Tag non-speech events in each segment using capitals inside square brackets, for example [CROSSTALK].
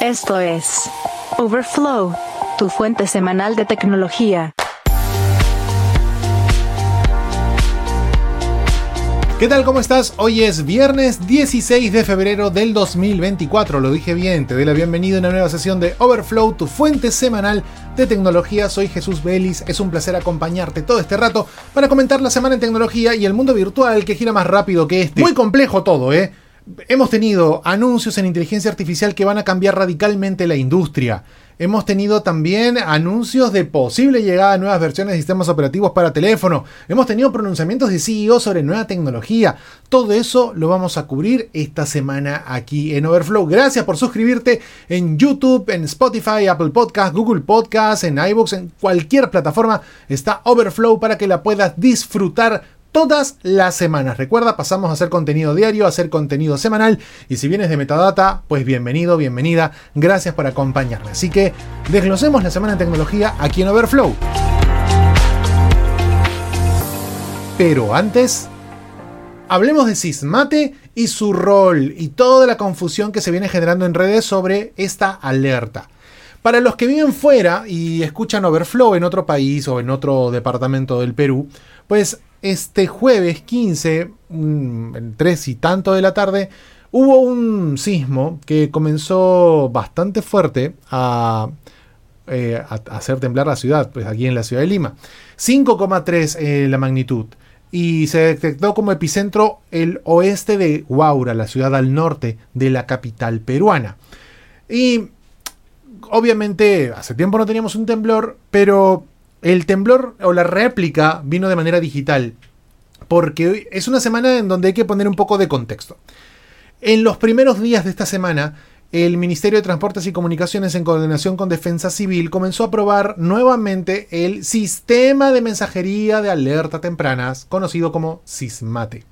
Esto es Overflow, tu fuente semanal de tecnología. ¿Qué tal? ¿Cómo estás? Hoy es viernes 16 de febrero del 2024. Lo dije bien, te doy la bienvenida a una nueva sesión de Overflow, tu fuente semanal de tecnología. Soy Jesús Vélez. Es un placer acompañarte todo este rato para comentar la semana en tecnología y el mundo virtual que gira más rápido que este. Muy complejo todo, ¿eh? Hemos tenido anuncios en inteligencia artificial que van a cambiar radicalmente la industria. Hemos tenido también anuncios de posible llegada a nuevas versiones de sistemas operativos para teléfono. Hemos tenido pronunciamientos de CEO sobre nueva tecnología. Todo eso lo vamos a cubrir esta semana aquí en Overflow. Gracias por suscribirte en YouTube, en Spotify, Apple Podcast, Google Podcast, en iBooks, en cualquier plataforma. Está Overflow para que la puedas disfrutar todas las semanas. Recuerda, pasamos a hacer contenido diario, a hacer contenido semanal. Y si vienes de Metadata, pues bienvenido, bienvenida. Gracias por acompañarme. Así que desglosemos la semana en tecnología aquí en Overflow. Pero antes, hablemos de Sismate y su rol y toda la confusión que se viene generando en redes sobre esta alerta. Para los que viven fuera y escuchan Overflow en otro país o en otro departamento del Perú, pues este jueves 15, en 3 y tanto de la tarde, hubo un sismo que comenzó bastante fuerte a, eh, hacer temblar la ciudad, pues aquí en la ciudad de Lima. 5,3 eh, la magnitud. Y se detectó como epicentro el oeste de Huaura, la ciudad al norte de la capital peruana. Y obviamente hace tiempo no teníamos un temblor, pero el temblor o la réplica vino de manera digital, porque es una semana en donde hay que poner un poco de contexto. En los primeros días de esta semana, el Ministerio de Transportes y Comunicaciones, en coordinación con Defensa Civil, comenzó a probar nuevamente el sistema de mensajería de alerta tempranas, conocido como SISMATE.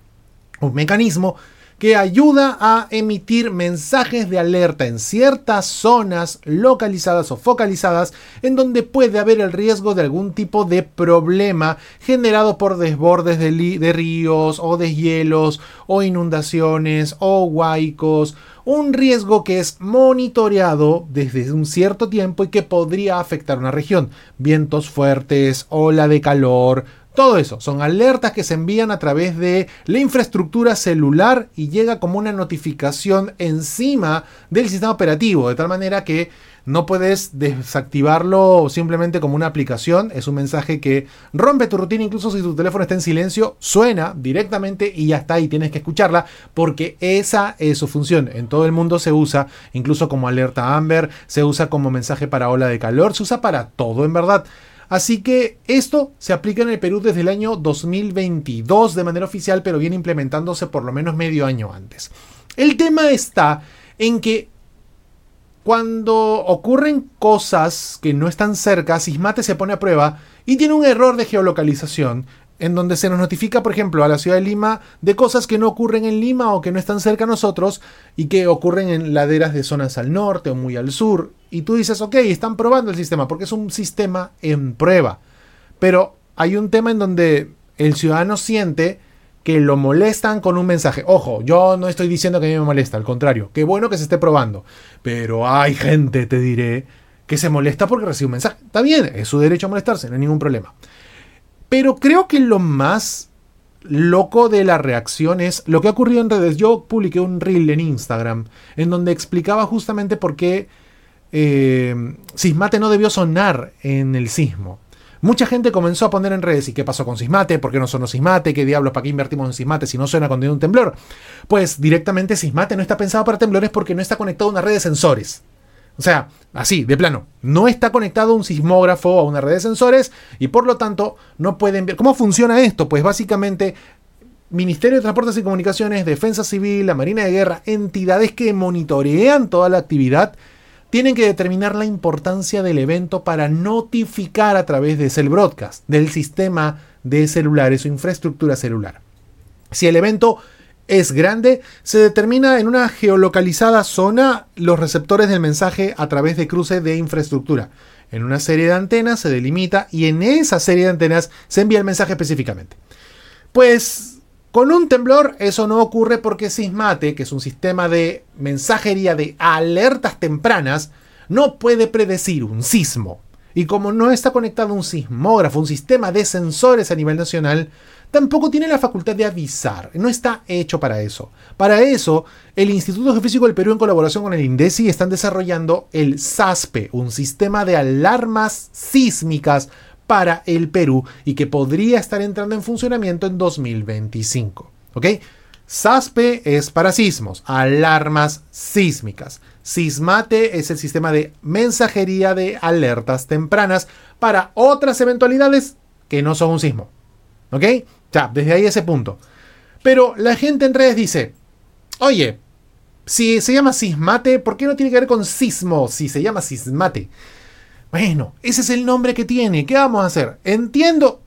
Un mecanismo que ayuda a emitir mensajes de alerta en ciertas zonas localizadas o focalizadas en donde puede haber el riesgo de algún tipo de problema generado por desbordes de, ríos o deshielos o inundaciones o huaicos un riesgo que es monitoreado desde un cierto tiempo y que podría afectar una región. Vientos fuertes, ola de calor, todo eso son alertas que se envían a través de la infraestructura celular y llega como una notificación encima del sistema operativo, de tal manera que no puedes desactivarlo simplemente como una aplicación. Es un mensaje que rompe tu rutina, incluso si tu teléfono está en silencio, suena directamente y ya está y tienes que escucharla porque esa es su función. En todo el mundo se usa, incluso como alerta Amber, se usa como mensaje para ola de calor, se usa para todo en verdad. Así que esto se aplica en el Perú desde el año 2022 de manera oficial, pero viene implementándose por lo menos medio año antes. El tema está en que cuando ocurren cosas que no están cerca, Sismate se pone a prueba y tiene un error de geolocalización en donde se nos notifica, por ejemplo, a la ciudad de Lima de cosas que no ocurren en Lima o que no están cerca a nosotros y que ocurren en laderas de zonas al norte o muy al sur. Y tú dices, ok, están probando el sistema porque es un sistema en prueba. Pero hay un tema en donde el ciudadano siente que lo molestan con un mensaje. Ojo, yo no estoy diciendo que a mí me molesta, al contrario, qué bueno que se esté probando. Pero hay gente, te diré, que se molesta porque recibe un mensaje. Está bien, es su derecho a molestarse, no hay ningún problema. Pero creo que lo más loco de la reacción es lo que ha ocurrido en redes. Yo publiqué un reel en Instagram en donde explicaba justamente por qué eh, Sismate no debió sonar en el sismo. Mucha gente comenzó a poner en redes, ¿y qué pasó con Sismate? ¿Por qué no sonó Sismate? ¿Qué diablos? ¿Para qué invertimos en Sismate si no suena cuando hay un temblor? Pues directamente Sismate no está pensado para temblores porque no está conectado a una red de sensores. O sea, así, de plano, no está conectado un sismógrafo a una red de sensores y por lo tanto no pueden ver. ¿Cómo funciona esto? Pues básicamente Ministerio de Transportes y Comunicaciones, Defensa Civil, la Marina de Guerra, entidades que monitorean toda la actividad, tienen que determinar la importancia del evento para notificar a través de Cell Broadcast, del sistema de celulares o infraestructura celular. Si el evento es grande, se determina en una geolocalizada zona los receptores del mensaje a través de cruce de infraestructura. En una serie de antenas se delimita y en esa serie de antenas se envía el mensaje específicamente. Pues Con un temblor eso no ocurre porque Sismate, que es un sistema de mensajería de alertas tempranas, no puede predecir un sismo. Y como no está conectado un sismógrafo, un sistema de sensores a nivel nacional, tampoco tiene la facultad de avisar. No está hecho para eso. Para eso, el Instituto Geofísico del Perú, en colaboración con el INDECI, están desarrollando el SASPE, un sistema de alarmas sísmicas para el Perú y que podría estar entrando en funcionamiento en 2025. ¿Ok? SASPE es para sismos, alarmas sísmicas. Sismate es el sistema de mensajería de alertas tempranas para otras eventualidades que no son un sismo. ¿Ok? Ya, desde ahí ese punto. Pero la gente en redes dice, oye, si se llama sismate, ¿por qué no tiene que ver con sismo si se llama sismate? Bueno, ese es el nombre que tiene. ¿Qué vamos a hacer? Entiendo,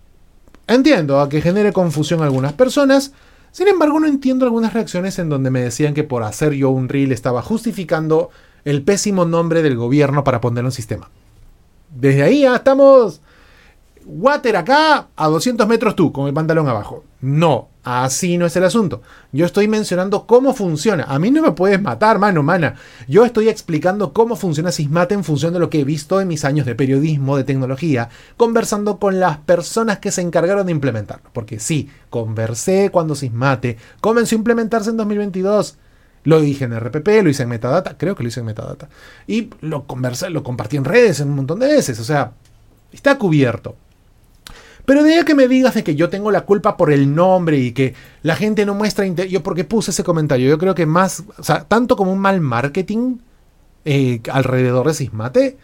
entiendo a que genere confusión a algunas personas. Sin embargo, no entiendo algunas reacciones en donde me decían que por hacer yo un reel estaba justificando el pésimo nombre del gobierno para poner un sistema. Desde ahí ya estamos water acá, a 200 metros tú, con el pantalón abajo. No, así no es el asunto. Yo estoy mencionando cómo funciona. A mí no me puedes matar, mano, mana. Yo estoy explicando cómo funciona Sismate en función de lo que he visto en mis años de periodismo, de tecnología, conversando con las personas que se encargaron de implementarlo. Porque sí, conversé cuando Sismate comenzó a implementarse en 2022. Lo dije en RPP, lo hice en Metadata, creo que lo hice en Metadata. Y lo conversé, lo compartí en redes en un montón de veces. O sea, está cubierto. Pero de ahí que me digas de que yo tengo la culpa por el nombre y que la gente no muestra interés. Yo, porque puse ese comentario? Yo creo que más, o sea, tanto como un mal marketing eh, alrededor de Sismate,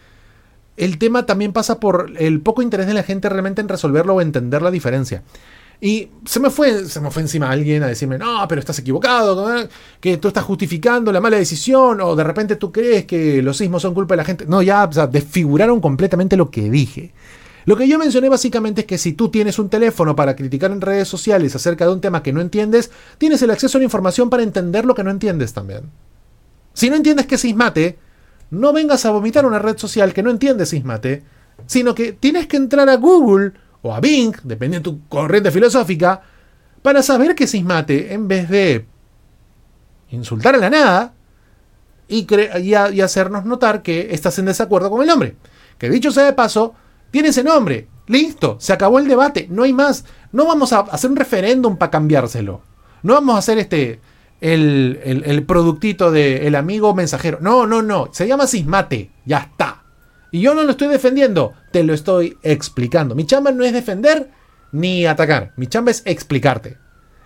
el tema también pasa por el poco interés de la gente realmente en resolverlo o entender la diferencia. Y se me fue, se me fue encima alguien a decirme, no, pero estás equivocado, que tú estás justificando la mala decisión, o de repente tú crees que los sismos son culpa de la gente. No, ya o sea, desfiguraron completamente lo que dije. Lo que yo mencioné básicamente es que si tú tienes un teléfono para criticar en redes sociales acerca de un tema que no entiendes, tienes el acceso a la información para entender lo que no entiendes también. Si no entiendes qué es Sismate, no vengas a vomitar una red social que no entiende Sismate, sino que tienes que entrar a Google o a Bing, dependiendo de tu corriente filosófica, para saber qué es Sismate en vez de insultar a la nada y, y hacernos notar que estás en desacuerdo con el nombre. Que dicho sea de paso, tiene ese nombre. Listo, se acabó el debate, no hay más. No vamos a hacer un referéndum para cambiárselo. No vamos a hacer este el, el, productito del el amigo mensajero. No, no, no. Se llama Sismate. Ya está. Y yo no lo estoy defendiendo, te lo estoy explicando. Mi chamba no es defender ni atacar. Mi chamba es explicarte.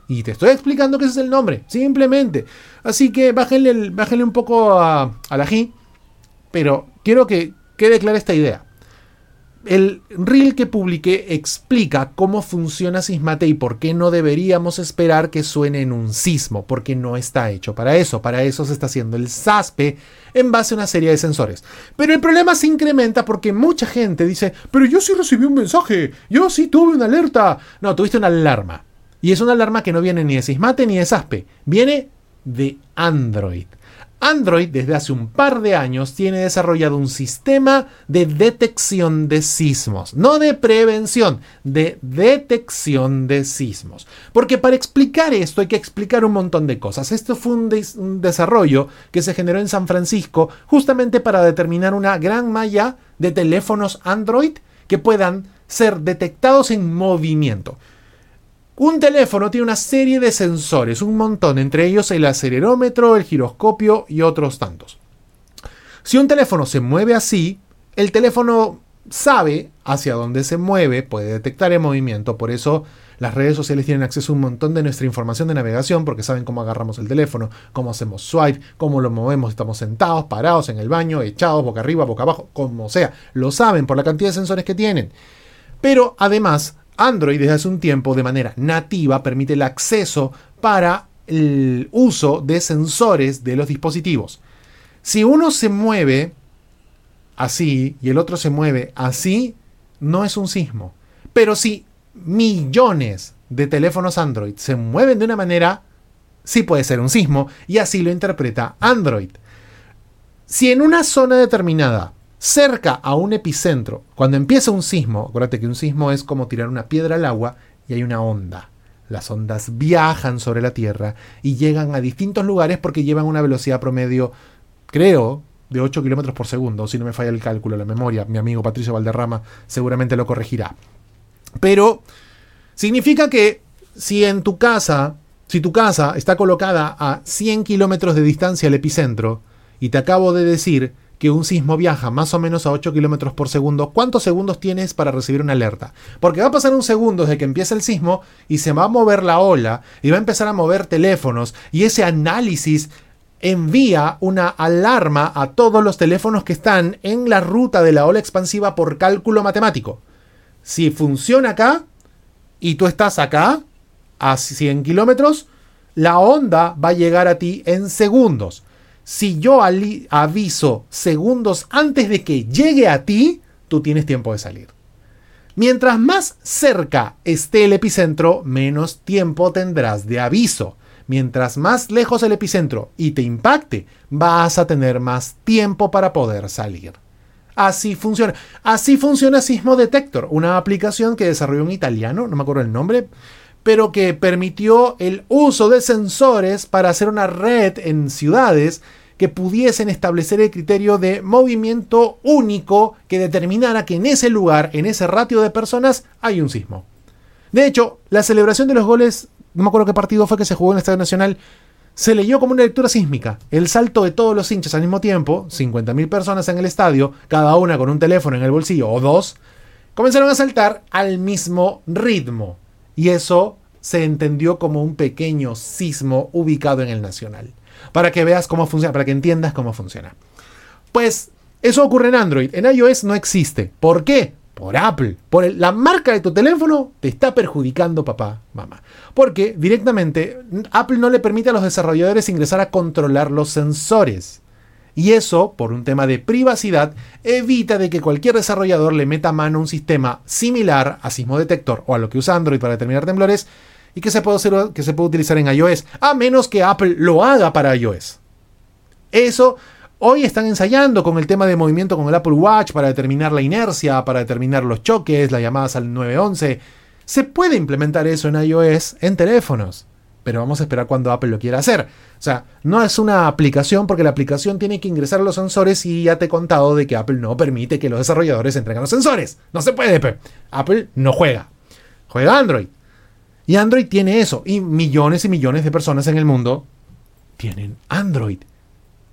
Y te estoy explicando que ese es el nombre, simplemente. Así que bájenle, bájenle un poco a, a la G. Pero quiero que quede clara esta idea el reel que publiqué explica cómo funciona Sismate y por qué no deberíamos esperar que suene en un sismo, porque no está hecho para eso. Para eso se está haciendo el SASPE en base a una serie de sensores. Pero el problema se incrementa porque mucha gente dice, pero yo sí recibí un mensaje, yo sí tuve una alerta. No, tuviste una alarma. Y es una alarma que no viene ni de Sismate ni de SASPE, viene de Android. Android desde hace un par de años tiene desarrollado un sistema de detección de sismos, no de prevención, de detección de sismos. Porque para explicar esto hay que explicar un montón de cosas. Esto fue un, desarrollo que se generó en San Francisco justamente para determinar una gran malla de teléfonos Android que puedan ser detectados en movimiento. Un teléfono tiene una serie de sensores, un montón, entre ellos el acelerómetro, el giroscopio y otros tantos. Si un teléfono se mueve así, el teléfono sabe hacia dónde se mueve, puede detectar el movimiento, por eso las redes sociales tienen acceso a un montón de nuestra información de navegación porque saben cómo agarramos el teléfono, cómo hacemos swipe, cómo lo movemos, estamos sentados, parados en el baño, echados, boca arriba, boca abajo, como sea. Lo saben por la cantidad de sensores que tienen. Pero además Android desde hace un tiempo de manera nativa permite el acceso para el uso de sensores de los dispositivos. Si uno se mueve así y el otro se mueve así, no es un sismo. Pero si millones de teléfonos Android se mueven de una manera, sí puede ser un sismo y así lo interpreta Android. Si en una zona determinada cerca a un epicentro, cuando empieza un sismo, acuérdate que un sismo es como tirar una piedra al agua y hay una onda. Las ondas viajan sobre la Tierra y llegan a distintos lugares porque llevan una velocidad promedio, creo, de 8 kilómetros por segundo. Si no me falla el cálculo, la memoria, mi amigo Patricio Valderrama seguramente lo corregirá. Pero significa que si en tu casa, si tu casa está colocada a 100 kilómetros de distancia al epicentro, y te acabo de decir que un sismo viaja más o menos a 8 kilómetros por segundo, ¿cuántos segundos tienes para recibir una alerta? Porque va a pasar un segundo desde que empieza el sismo y se va a mover la ola y va a empezar a mover teléfonos y ese análisis envía una alarma a todos los teléfonos que están en la ruta de la ola expansiva por cálculo matemático. Si funciona acá y tú estás acá a 100 kilómetros, la onda va a llegar a ti en segundos si yo aviso segundos antes de que llegue a ti, tú tienes tiempo de salir. Mientras más cerca esté el epicentro, menos tiempo tendrás de aviso. Mientras más lejos el epicentro y te impacte, vas a tener más tiempo para poder salir. Así funciona. Así funciona Sismo Detector, una aplicación que desarrolló un italiano, no me acuerdo el nombre, pero que permitió el uso de sensores para hacer una red en ciudades que pudiesen establecer el criterio de movimiento único que determinara que en ese lugar, en ese ratio de personas, hay un sismo. De hecho, la celebración de los goles, no me acuerdo qué partido fue que se jugó en el Estadio Nacional, se leyó como una lectura sísmica. El salto de todos los hinchas al mismo tiempo, 50.000 personas en el estadio, cada una con un teléfono en el bolsillo o dos, comenzaron a saltar al mismo ritmo y eso se entendió como un pequeño sismo ubicado en el Nacional. Para que veas cómo funciona, para que entiendas cómo funciona. Pues eso ocurre en Android. En iOS no existe. ¿Por qué? Por Apple. Por la marca de tu teléfono te está perjudicando papá, mamá. Porque directamente Apple no le permite a los desarrolladores ingresar a controlar los sensores. Y eso, por un tema de privacidad, evita de que cualquier desarrollador le meta mano a un sistema similar a Sismo Detector o a lo que usa Android para determinar temblores y que se, puede que se puede utilizar en iOS, a menos que Apple lo haga para iOS. Eso hoy están ensayando con el tema de movimiento con el Apple Watch para determinar la inercia, para determinar los choques, las llamadas al 911. Se puede implementar eso en iOS en teléfonos pero vamos a esperar cuando Apple lo quiera hacer. O sea, no es una aplicación porque la aplicación tiene que ingresar a los sensores y ya te he contado de que Apple no permite que los desarrolladores entreguen los sensores. No se puede, Apple no juega. Juega Android. Y Android tiene eso. Y millones y millones de personas en el mundo tienen Android.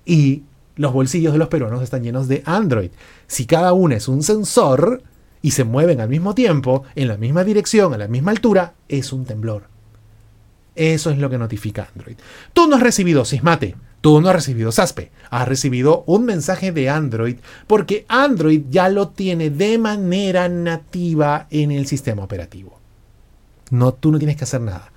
Y los bolsillos de los peruanos están llenos de Android. Si cada uno es un sensor y se mueven al mismo tiempo, en la misma dirección, a la misma altura, es un temblor. Eso es lo que notifica Android. Tú no has recibido Sismate, tú no has recibido SASPE, has recibido un mensaje de Android porque Android ya lo tiene de manera nativa en el sistema operativo. No, tú no tienes que hacer nada.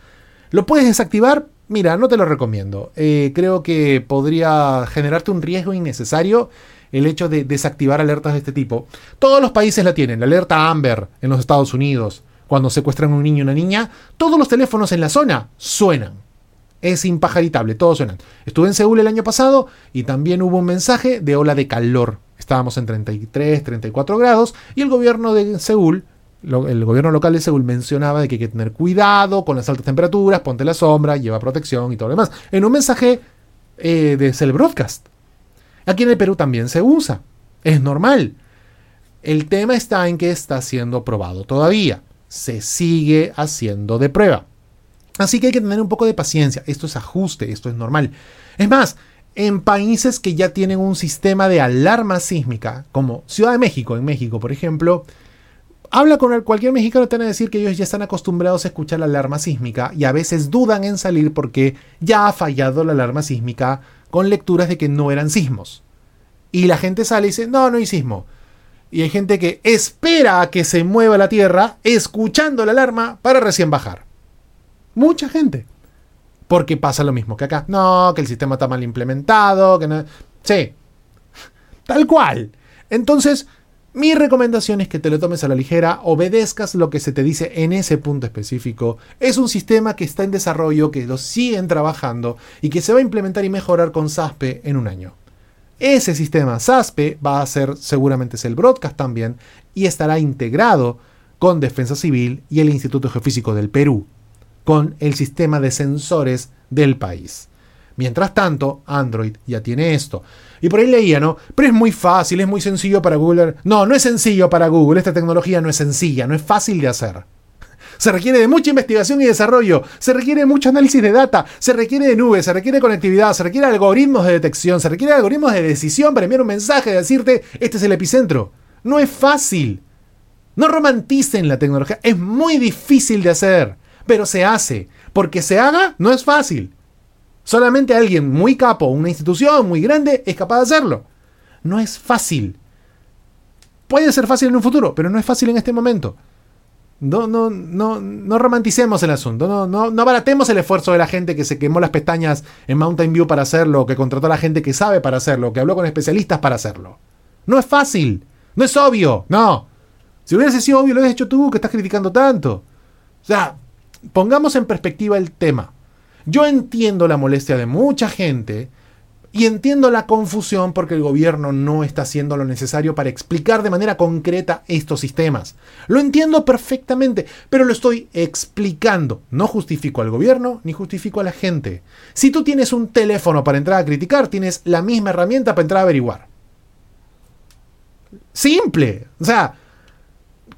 ¿Lo puedes desactivar? Mira, no te lo recomiendo. Eh, creo que podría generarte un riesgo innecesario el hecho de desactivar alertas de este tipo. Todos los países la tienen. La alerta Amber en los Estados Unidos, cuando secuestran a un niño o una niña, todos los teléfonos en la zona suenan. Es impajaritable, todos suenan. Estuve en Seúl el año pasado y también hubo un mensaje de ola de calor. Estábamos en 33, 34 grados y el gobierno de Seúl, el gobierno local de Seúl mencionaba de que hay que tener cuidado con las altas temperaturas, ponte la sombra, lleva protección y todo lo demás. En un mensaje eh, de Cell Broadcast. Aquí en el Perú también se usa. Es normal. El tema está en que está siendo probado todavía se sigue haciendo de prueba. Así que hay que tener un poco de paciencia. Esto es ajuste, esto es normal. Es más, en países que ya tienen un sistema de alarma sísmica, como Ciudad de México, en México, por ejemplo, habla con cualquier mexicano, te van a decir que ellos ya están acostumbrados a escuchar la alarma sísmica y a veces dudan en salir porque ya ha fallado la alarma sísmica con lecturas de que no eran sismos. Y la gente sale y dice, no, no hay sismo. Y hay gente que espera a que se mueva la Tierra escuchando la alarma para recién bajar. Mucha gente. Porque pasa lo mismo que acá. No, que el sistema está mal implementado, que no... Sí. Tal cual. Entonces, mi recomendación es que te lo tomes a la ligera, obedezcas lo que se te dice en ese punto específico. Es un sistema que está en desarrollo, que lo siguen trabajando y que se va a implementar y mejorar con SASPE en un año. Ese sistema SASPE va a ser seguramente el Broadcast también y estará integrado con Defensa Civil y el Instituto Geofísico del Perú. con el sistema de sensores del país. Mientras tanto, Android ya tiene esto. Y por ahí leía, ¿no? Pero es muy fácil, es muy sencillo para Google. No, no es sencillo para Google. Esta tecnología no es sencilla, no es fácil de hacer. Se requiere de mucha investigación y desarrollo, se requiere mucho análisis de data, se requiere de nubes, se requiere conectividad, se requiere algoritmos de detección, se requiere algoritmos de decisión para enviar un mensaje, de decirte, este es el epicentro. No es fácil. No romanticen la tecnología, es muy difícil de hacer, pero se hace. Porque se haga, no es fácil. Solamente alguien muy capo, una institución muy grande, es capaz de hacerlo. No es fácil. Puede ser fácil en un futuro, pero no es fácil en este momento. No, no, no, no romanticemos el asunto, no, no, no abaratemos el esfuerzo de la gente que se quemó las pestañas en Mountain View para hacerlo, que contrató a la gente que sabe para hacerlo, que habló con especialistas para hacerlo. No es fácil, no es obvio, no. Si hubiese sido obvio, lo hubieras hecho tú que estás criticando tanto. O sea, pongamos en perspectiva el tema. Yo entiendo la molestia de mucha gente y entiendo la confusión porque el gobierno no está haciendo lo necesario para explicar de manera concreta estos sistemas. Lo entiendo perfectamente, pero lo estoy explicando. No justifico al gobierno ni justifico a la gente. Si tú tienes un teléfono para entrar a criticar, tienes la misma herramienta para entrar a averiguar. Simple. O sea,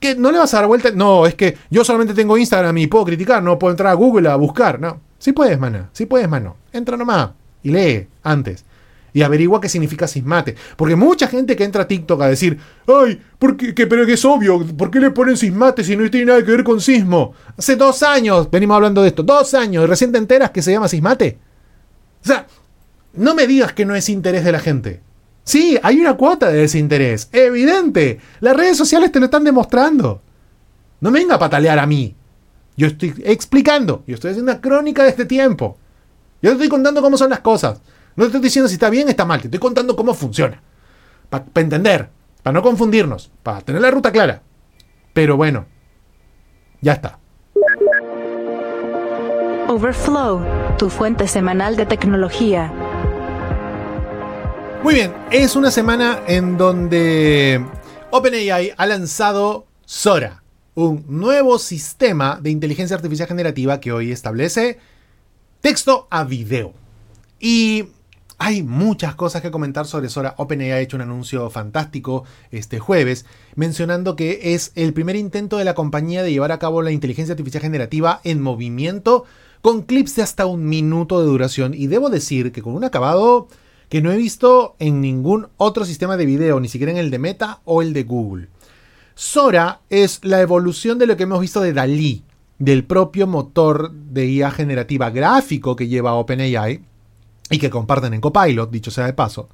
que no le vas a dar vuelta. No, es que yo solamente tengo Instagram y puedo criticar, no puedo entrar a Google a buscar. No. Sí puedes, mana. Sí puedes, mano. Entra nomás y lee antes. Y averigua qué significa sismate. Porque mucha gente que entra a TikTok a decir, ay, ¿por qué, pero que es obvio, ¿por qué le ponen sismate si no tiene nada que ver con sismo? Hace dos años venimos hablando de esto. Dos años y recién te enteras que se llama sismate. O sea, no me digas que no es interés de la gente. Sí, hay una cuota de desinterés. Evidente. Las redes sociales te lo están demostrando. No venga a patalear a mí. Yo estoy explicando, yo estoy haciendo una crónica de este tiempo. Yo te estoy contando cómo son las cosas. No te estoy diciendo si está bien o está mal, te estoy contando cómo funciona. Para entender, para no confundirnos, para tener la ruta clara. Pero bueno, ya está. Overflow, tu fuente semanal de tecnología. Muy bien, es una semana en donde OpenAI ha lanzado Sora un nuevo sistema de inteligencia artificial generativa que hoy establece texto a video. Y hay muchas cosas que comentar sobre Sora. OpenAI ha hecho un anuncio fantástico este jueves, mencionando que es el primer intento de la compañía de llevar a cabo la inteligencia artificial generativa en movimiento con clips de hasta un minuto de duración. Y debo decir que con un acabado que no he visto en ningún otro sistema de video, ni siquiera en el de Meta o el de Google. Sora es la evolución de lo que hemos visto de Dalí, del propio motor de IA generativa gráfico que lleva OpenAI y que comparten en Copilot, dicho sea de paso.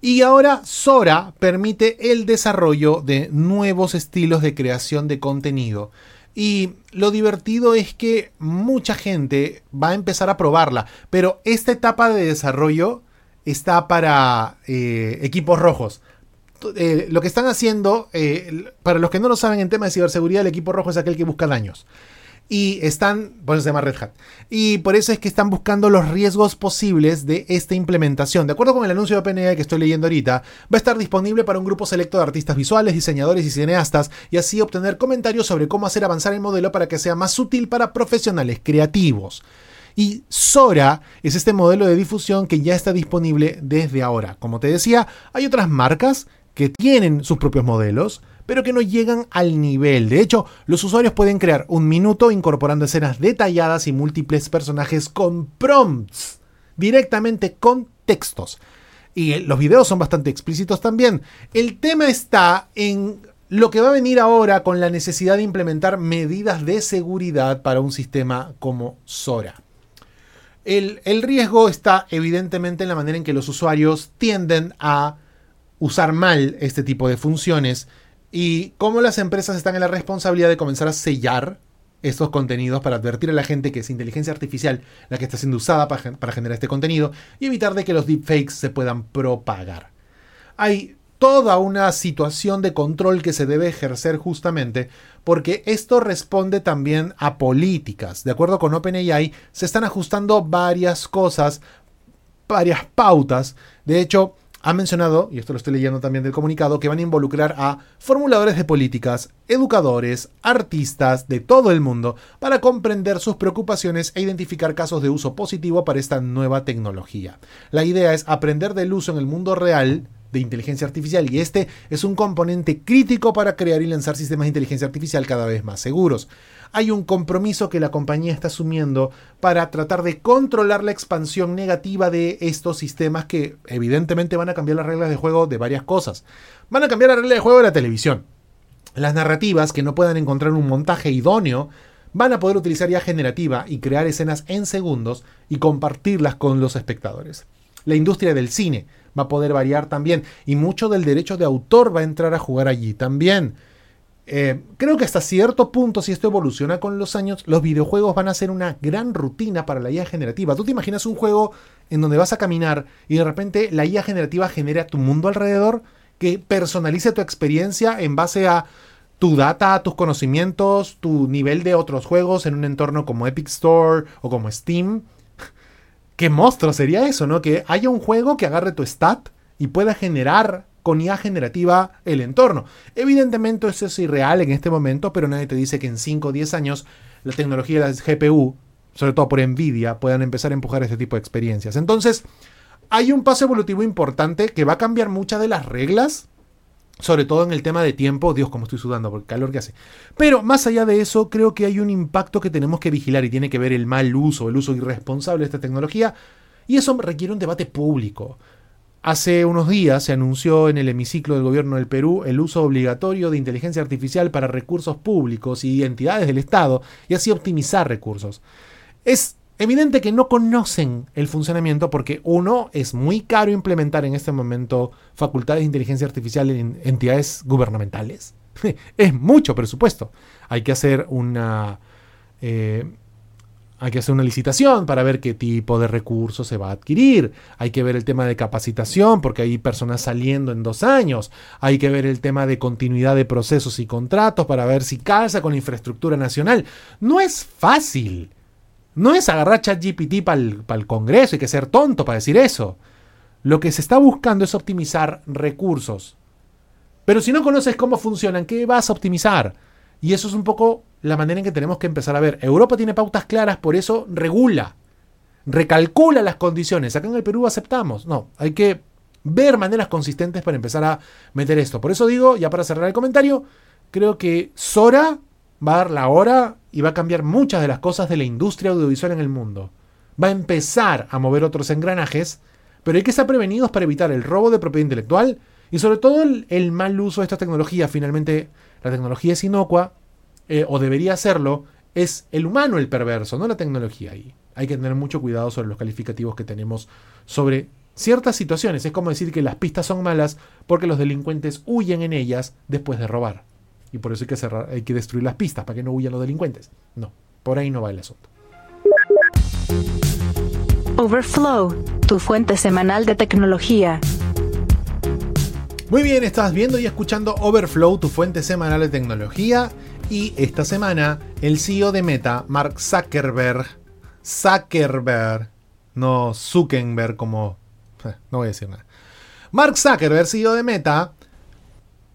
Y ahora Sora permite el desarrollo de nuevos estilos de creación de contenido. Y lo divertido es que mucha gente va a empezar a probarla, pero esta etapa de desarrollo está para eh, equipos rojos. Eh, lo que están haciendo, eh, para los que no lo saben en tema de ciberseguridad, el equipo rojo es aquel que busca daños. Y están, eso se llama Red Hat. Y por eso es que están buscando los riesgos posibles de esta implementación. De acuerdo con el anuncio de OpenAI que estoy leyendo ahorita, va a estar disponible para un grupo selecto de artistas visuales, diseñadores y cineastas, y así obtener comentarios sobre cómo hacer avanzar el modelo para que sea más útil para profesionales creativos. Y Sora es este modelo de difusión que ya está disponible desde ahora. Como te decía, hay otras marcas que tienen sus propios modelos, pero que no llegan al nivel. De hecho, los usuarios pueden crear un minuto incorporando escenas detalladas y múltiples personajes con prompts, directamente con textos. Y los videos son bastante explícitos también. El tema está en lo que va a venir ahora con la necesidad de implementar medidas de seguridad para un sistema como Sora. El, el riesgo está evidentemente en la manera en que los usuarios tienden a usar mal este tipo de funciones y cómo las empresas están en la responsabilidad de comenzar a sellar estos contenidos para advertir a la gente que es inteligencia artificial la que está siendo usada para, generar este contenido y evitar de que los deepfakes se puedan propagar. Hay toda una situación de control que se debe ejercer justamente porque esto responde también a políticas. De acuerdo con OpenAI, se están ajustando varias cosas, varias pautas. De hecho, ha mencionado, y esto lo estoy leyendo también del comunicado, que van a involucrar a formuladores de políticas, educadores, artistas de todo el mundo para comprender sus preocupaciones e identificar casos de uso positivo para esta nueva tecnología. La idea es aprender del uso en el mundo real de inteligencia artificial y este es un componente crítico para crear y lanzar sistemas de inteligencia artificial cada vez más seguros. Hay un compromiso que la compañía está asumiendo para tratar de controlar la expansión negativa de estos sistemas que evidentemente van a cambiar las reglas de juego de varias cosas. Van a cambiar la regla de juego de la televisión. Las narrativas que no puedan encontrar un montaje idóneo van a poder utilizar ya generativa y crear escenas en segundos y compartirlas con los espectadores. La industria del cine va a poder variar también y mucho del derecho de autor va a entrar a jugar allí también. Eh, creo que hasta cierto punto, si esto evoluciona con los años, los videojuegos van a ser una gran rutina para la IA generativa. Tú te imaginas un juego en donde vas a caminar y de repente la IA generativa genera tu mundo alrededor que personalice tu experiencia en base a tu data, tus conocimientos, tu nivel de otros juegos en un entorno como Epic Store o como Steam. [LAUGHS] Qué monstruo sería eso, ¿no? Que haya un juego que agarre tu stat y pueda generar con generativa el entorno. Evidentemente eso es irreal en este momento, pero nadie te dice que en 5 o 10 años la tecnología de la GPU, sobre todo por Nvidia, puedan empezar a empujar este tipo de experiencias. Entonces, hay un paso evolutivo importante que va a cambiar muchas de las reglas sobre todo en el tema de tiempo, Dios, como estoy sudando por el calor que hace. Pero más allá de eso, creo que hay un impacto que tenemos que vigilar y tiene que ver el mal uso, el uso irresponsable de esta tecnología, y eso requiere un debate público. Hace unos días se anunció en el hemiciclo del gobierno del Perú el uso obligatorio de inteligencia artificial para recursos públicos y entidades del Estado y así optimizar recursos. Es evidente que no conocen el funcionamiento porque uno es muy caro implementar en este momento facultades de inteligencia artificial en entidades gubernamentales. [LAUGHS] es mucho presupuesto. Hay que hacer una... Eh, hay que hacer una licitación para ver qué tipo de recursos se va a adquirir. Hay que ver el tema de capacitación porque hay personas saliendo en dos años. Hay que ver el tema de continuidad de procesos y contratos para ver si calza con la infraestructura nacional. No es fácil. No es agarrar ChatGPT para el, Congreso, hay que ser tonto para decir eso. Lo que se está buscando es optimizar recursos. Pero si no conoces cómo funcionan, ¿qué vas a optimizar? Y eso es un poco la manera en que tenemos que empezar a ver. Europa tiene pautas claras, por eso regula, recalcula las condiciones. Acá en el Perú aceptamos. No, hay que ver maneras consistentes para empezar a meter esto. Por eso digo, ya para cerrar el comentario, creo que Sora va a dar la hora y va a cambiar muchas de las cosas de la industria audiovisual en el mundo. Va a empezar a mover otros engranajes, pero hay que estar prevenidos para evitar el robo de propiedad intelectual y sobre todo el, mal uso de esta tecnología. Finalmente, la tecnología es inocua, eh, o debería serlo, es el humano el perverso, no la tecnología ahí. Hay que tener mucho cuidado sobre los calificativos que tenemos sobre ciertas situaciones. Es como decir que las pistas son malas porque los delincuentes huyen en ellas después de robar. Y por eso hay que, cerrar, hay que destruir las pistas para que no huyan los delincuentes. No, por ahí no va el asunto. Overflow, tu fuente semanal de tecnología. Muy bien, estás viendo y escuchando Overflow, tu fuente semanal de tecnología. Y esta semana, el CEO de Meta, Mark Zuckerberg, Zuckerberg, no Zuckerberg como... Eh, no voy a decir nada. Mark Zuckerberg, CEO de Meta,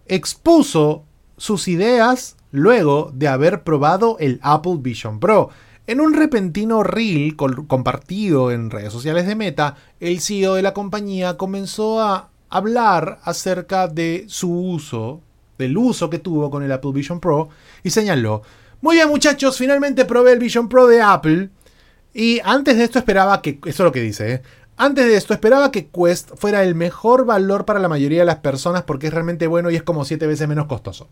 expuso sus ideas luego de haber probado el Apple Vision Pro. En un repentino reel compartido en redes sociales de Meta, el CEO de la compañía comenzó a hablar acerca de su uso, del uso que tuvo con el Apple Vision Pro, y señaló, muy bien muchachos, finalmente probé el Vision Pro de Apple, y antes de esto esperaba que, eso es lo que dice, ¿eh? antes de esto esperaba que Quest fuera el mejor valor para la mayoría de las personas porque es realmente bueno y es como 7 veces menos costoso.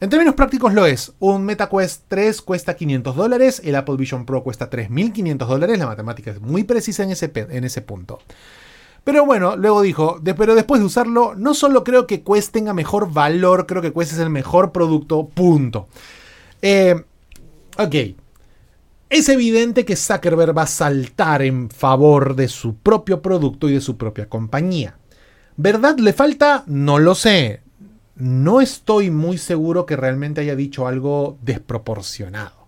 En términos prácticos lo es. Un MetaQuest 3 cuesta 500 dólares, el Apple Vision Pro cuesta 3.500 dólares, la matemática es muy precisa en ese, en ese punto. Pero bueno, luego dijo, pero después de usarlo, no solo creo que Quest tenga mejor valor, creo que Quest es el mejor producto, punto. Eh, ok. Es evidente que Zuckerberg va a saltar en favor de su propio producto y de su propia compañía. ¿Verdad le falta? No lo sé. No estoy muy seguro que realmente haya dicho algo desproporcionado.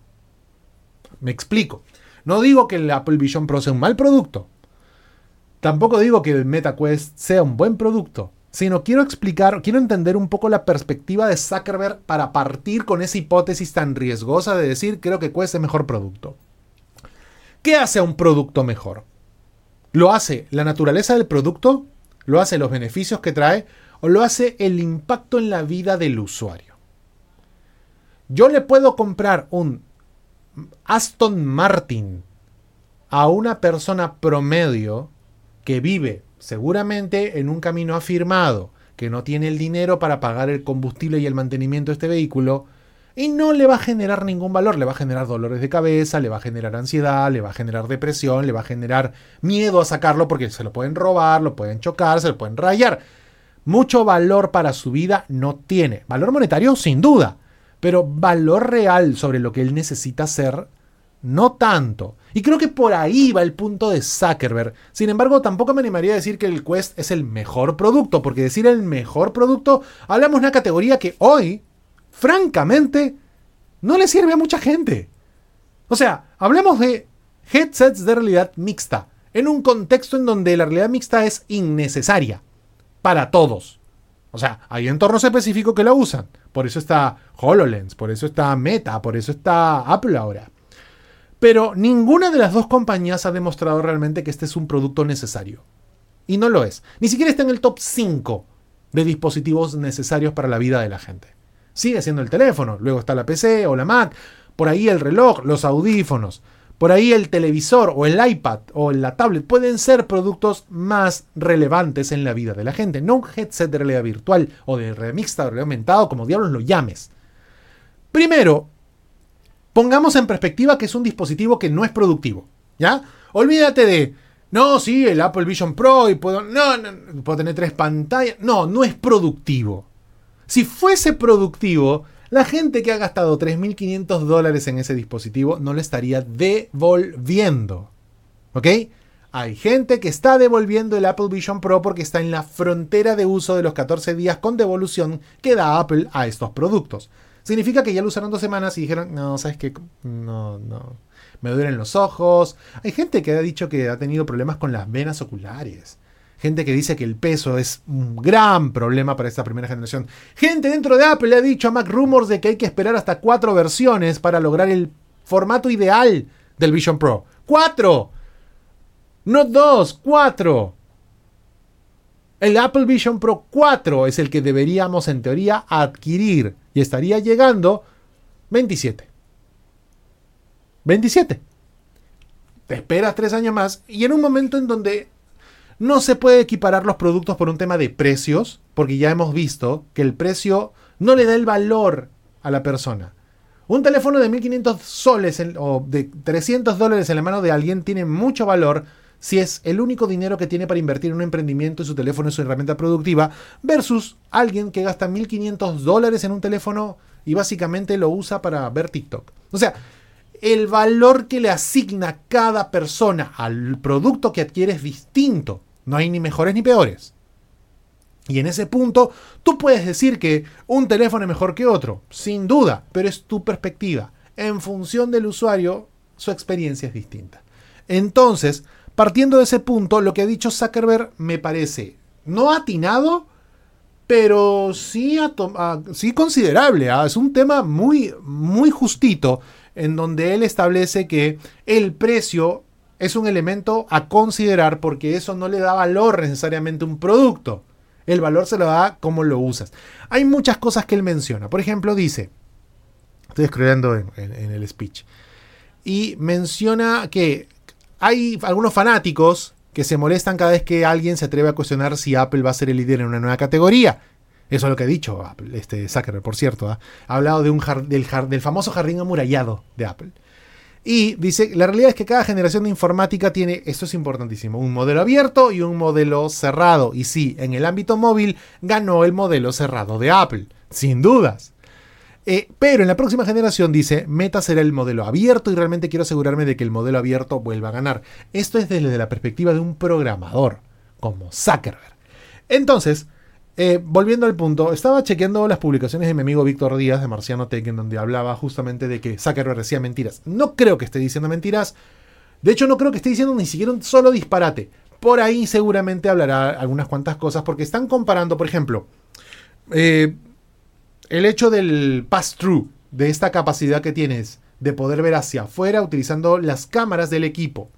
Me explico. No digo que el Apple Vision Pro sea un mal producto. Tampoco digo que el MetaQuest sea un buen producto, sino quiero explicar, quiero entender un poco la perspectiva de Zuckerberg para partir con esa hipótesis tan riesgosa de decir creo que Quest es mejor producto. ¿Qué hace a un producto mejor? ¿Lo hace la naturaleza del producto? ¿Lo hace los beneficios que trae? ¿O lo hace el impacto en la vida del usuario? Yo le puedo comprar un Aston Martin a una persona promedio que vive seguramente en un camino afirmado, que no tiene el dinero para pagar el combustible y el mantenimiento de este vehículo, y no le va a generar ningún valor, le va a generar dolores de cabeza, le va a generar ansiedad, le va a generar depresión, le va a generar miedo a sacarlo porque se lo pueden robar, lo pueden chocar, se lo pueden rayar. Mucho valor para su vida no tiene. Valor monetario sin duda, pero valor real sobre lo que él necesita hacer no tanto. Y creo que por ahí va el punto de Zuckerberg. Sin embargo, tampoco me animaría a decir que el Quest es el mejor producto, porque decir el mejor producto, hablamos de una categoría que hoy, francamente, no le sirve a mucha gente. O sea, hablemos de headsets de realidad mixta, en un contexto en donde la realidad mixta es innecesaria para todos. O sea, hay entornos específicos que la usan. Por eso está HoloLens, por eso está Meta, por eso está Apple ahora. Pero ninguna de las dos compañías ha demostrado realmente que este es un producto necesario. Y no lo es. Ni siquiera está en el top 5 de dispositivos necesarios para la vida de la gente. Sigue siendo el teléfono, luego está la PC o la Mac, por ahí el reloj, los audífonos, por ahí el televisor o el iPad o la tablet pueden ser productos más relevantes en la vida de la gente. No un headset de realidad virtual o de realidad mixta o de realidad aumentado, como diablos lo llames. Primero, Pongamos en perspectiva que es un dispositivo que no es productivo. ¿Ya? Olvídate de. No, sí, el Apple Vision Pro y puedo. No, no, puedo tener tres pantallas. No, no es productivo. Si fuese productivo, la gente que ha gastado 3.500 dólares en ese dispositivo no le estaría devolviendo. ¿Ok? Hay gente que está devolviendo el Apple Vision Pro porque está en la frontera de uso de los 14 días con devolución que da Apple a estos productos. Significa que ya lo usaron dos semanas y dijeron, no, sabes que no, no, me duelen los ojos. Hay gente que ha dicho que ha tenido problemas con las venas oculares. Gente que dice que el peso es un gran problema para esta primera generación. Gente dentro de Apple le ha dicho a Mac Rumors de que hay que esperar hasta cuatro versiones para lograr el formato ideal del Vision Pro. ¡Cuatro! No dos, cuatro. El Apple Vision Pro 4 es el que deberíamos en teoría adquirir y estaría llegando 27. 27. Te esperas tres años más y en un momento en donde no se puede equiparar los productos por un tema de precios, porque ya hemos visto que el precio no le da el valor a la persona. Un teléfono de 1500 soles o de 300 dólares en la mano de alguien tiene mucho valor si es el único dinero que tiene para invertir en un emprendimiento y su teléfono es su herramienta productiva, versus alguien que gasta 1.500 dólares en un teléfono y básicamente lo usa para ver TikTok. O sea, el valor que le asigna cada persona al producto que adquiere es distinto. No hay ni mejores ni peores. Y en ese punto, tú puedes decir que un teléfono es mejor que otro, sin duda, pero es tu perspectiva. En función del usuario, su experiencia es distinta. Entonces, Partiendo de ese punto, lo que ha dicho Zuckerberg me parece no atinado, pero sí, sí considerable. ¿ah? Es un tema muy, muy justito en donde él establece que el precio es un elemento a considerar porque eso no le da valor necesariamente a un producto. El valor se lo da como lo usas. Hay muchas cosas que él menciona. Por ejemplo, dice, estoy escribiendo en el speech, y menciona que hay algunos fanáticos que se molestan cada vez que alguien se atreve a cuestionar si Apple va a ser el líder en una nueva categoría. Eso es lo que ha dicho Apple, este Zuckerberg, por cierto. ¿ah? Ha hablado de un del, del famoso jardín amurallado de Apple. Y dice, la realidad es que cada generación de informática tiene, esto es importantísimo, un modelo abierto y un modelo cerrado. Y sí, en el ámbito móvil ganó el modelo cerrado de Apple, sin dudas. Eh, pero en la próxima generación dice, Meta será el modelo abierto y realmente quiero asegurarme de que el modelo abierto vuelva a ganar. Esto es desde la perspectiva de un programador, como Zuckerberg. Entonces, eh, volviendo al punto, estaba chequeando las publicaciones de mi amigo Víctor Díaz de Marciano Tech, en donde hablaba justamente de que Zuckerberg decía mentiras. No creo que esté diciendo mentiras. De hecho, no creo que esté diciendo ni siquiera un solo disparate. por ahí seguramente hablará algunas cuantas cosas porque están comparando, por ejemplo, eh, el hecho del pass-through, de esta capacidad que tienes de poder ver hacia afuera utilizando las cámaras del equipo.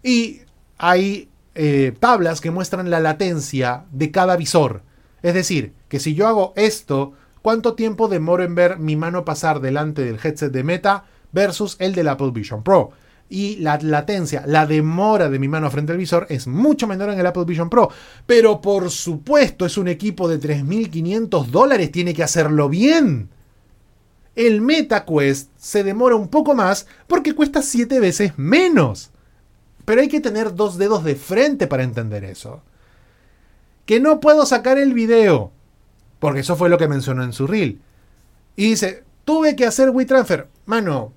Y hay eh, tablas que muestran la latencia de cada visor. Es decir, que si yo hago esto, ¿cuánto tiempo demoro en ver mi mano pasar delante del headset de Meta versus el del Apple Vision Pro? Y la latencia, la demora de mi mano frente al visor es mucho menor en el Apple Vision Pro. Pero por supuesto es un equipo de 3.500 dólares, tiene que hacerlo bien. El MetaQuest se demora un poco más porque cuesta 7 veces menos. Pero hay que tener dos dedos de frente para entender eso. Que no puedo sacar el video. Porque eso fue lo que mencionó en su reel. Y dice, tuve que hacer WeTransfer. Mano,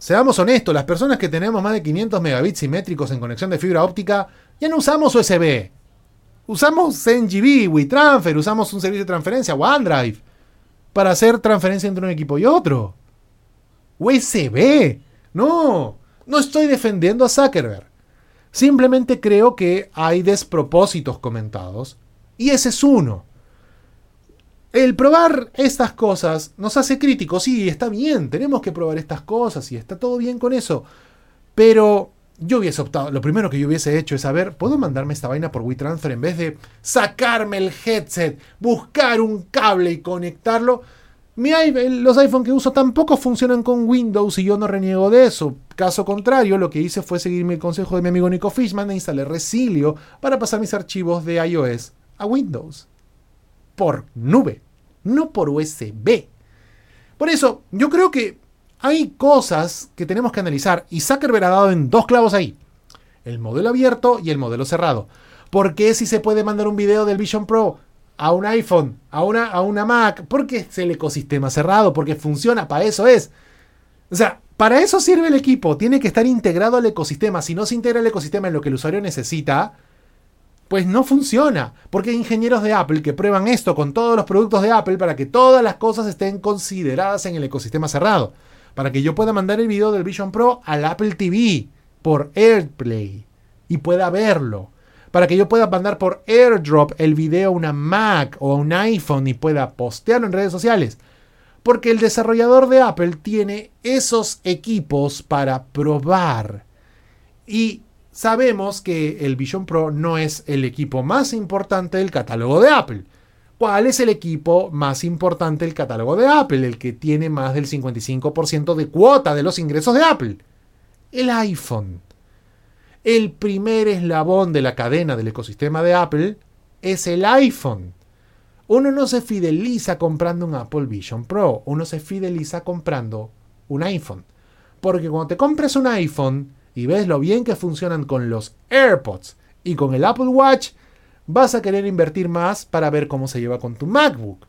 Seamos honestos, las personas que tenemos más de 500 megabits simétricos en conexión de fibra óptica, ya no usamos USB. Usamos NGB, WeTransfer, usamos un servicio de transferencia, OneDrive, para hacer transferencia entre un equipo y otro. USB. No, no estoy defendiendo a Zuckerberg. Simplemente creo que hay despropósitos comentados. Y ese es uno. El probar estas cosas nos hace críticos, sí, está bien, tenemos que probar estas cosas y está todo bien con eso. Pero yo hubiese optado, lo primero que yo hubiese hecho es saber, ¿puedo mandarme esta vaina por WeTransfer en vez de sacarme el headset, buscar un cable y conectarlo? Mi, los iPhone que uso tampoco funcionan con Windows y yo no reniego de eso. Caso contrario, lo que hice fue seguirme el consejo de mi amigo Nico Fishman e instalé Resilio para pasar mis archivos de iOS a Windows por nube, no por USB. Por eso, yo creo que hay cosas que tenemos que analizar y Zuckerberg ha dado en dos clavos ahí. El modelo abierto y el modelo cerrado. ¿Por qué si se puede mandar un video del Vision Pro a un iPhone, a una, a una Mac? Porque es el ecosistema cerrado, porque funciona, para eso es. O sea, para eso sirve el equipo, tiene que estar integrado al ecosistema. Si no se integra el ecosistema en lo que el usuario necesita, pues no funciona, porque hay ingenieros de Apple que prueban esto con todos los productos de Apple para que todas las cosas estén consideradas en el ecosistema cerrado, para que yo pueda mandar el video del Vision Pro al Apple TV por AirPlay y pueda verlo, para que yo pueda mandar por AirDrop el video a una Mac o a un iPhone y pueda postearlo en redes sociales. Porque el desarrollador de Apple tiene esos equipos para probar. Y sabemos que el Vision Pro no es el equipo más importante del catálogo de Apple. ¿Cuál es el equipo más importante del catálogo de Apple? El que tiene más del 55% de cuota de los ingresos de Apple. El iPhone. El primer eslabón de la cadena del ecosistema de Apple es el iPhone. Uno no se fideliza comprando un Apple Vision Pro, uno se fideliza comprando un iPhone. Porque cuando te compras un iPhone, y ves lo bien que funcionan con los AirPods y con el Apple Watch, vas a querer invertir más para ver cómo se lleva con tu MacBook.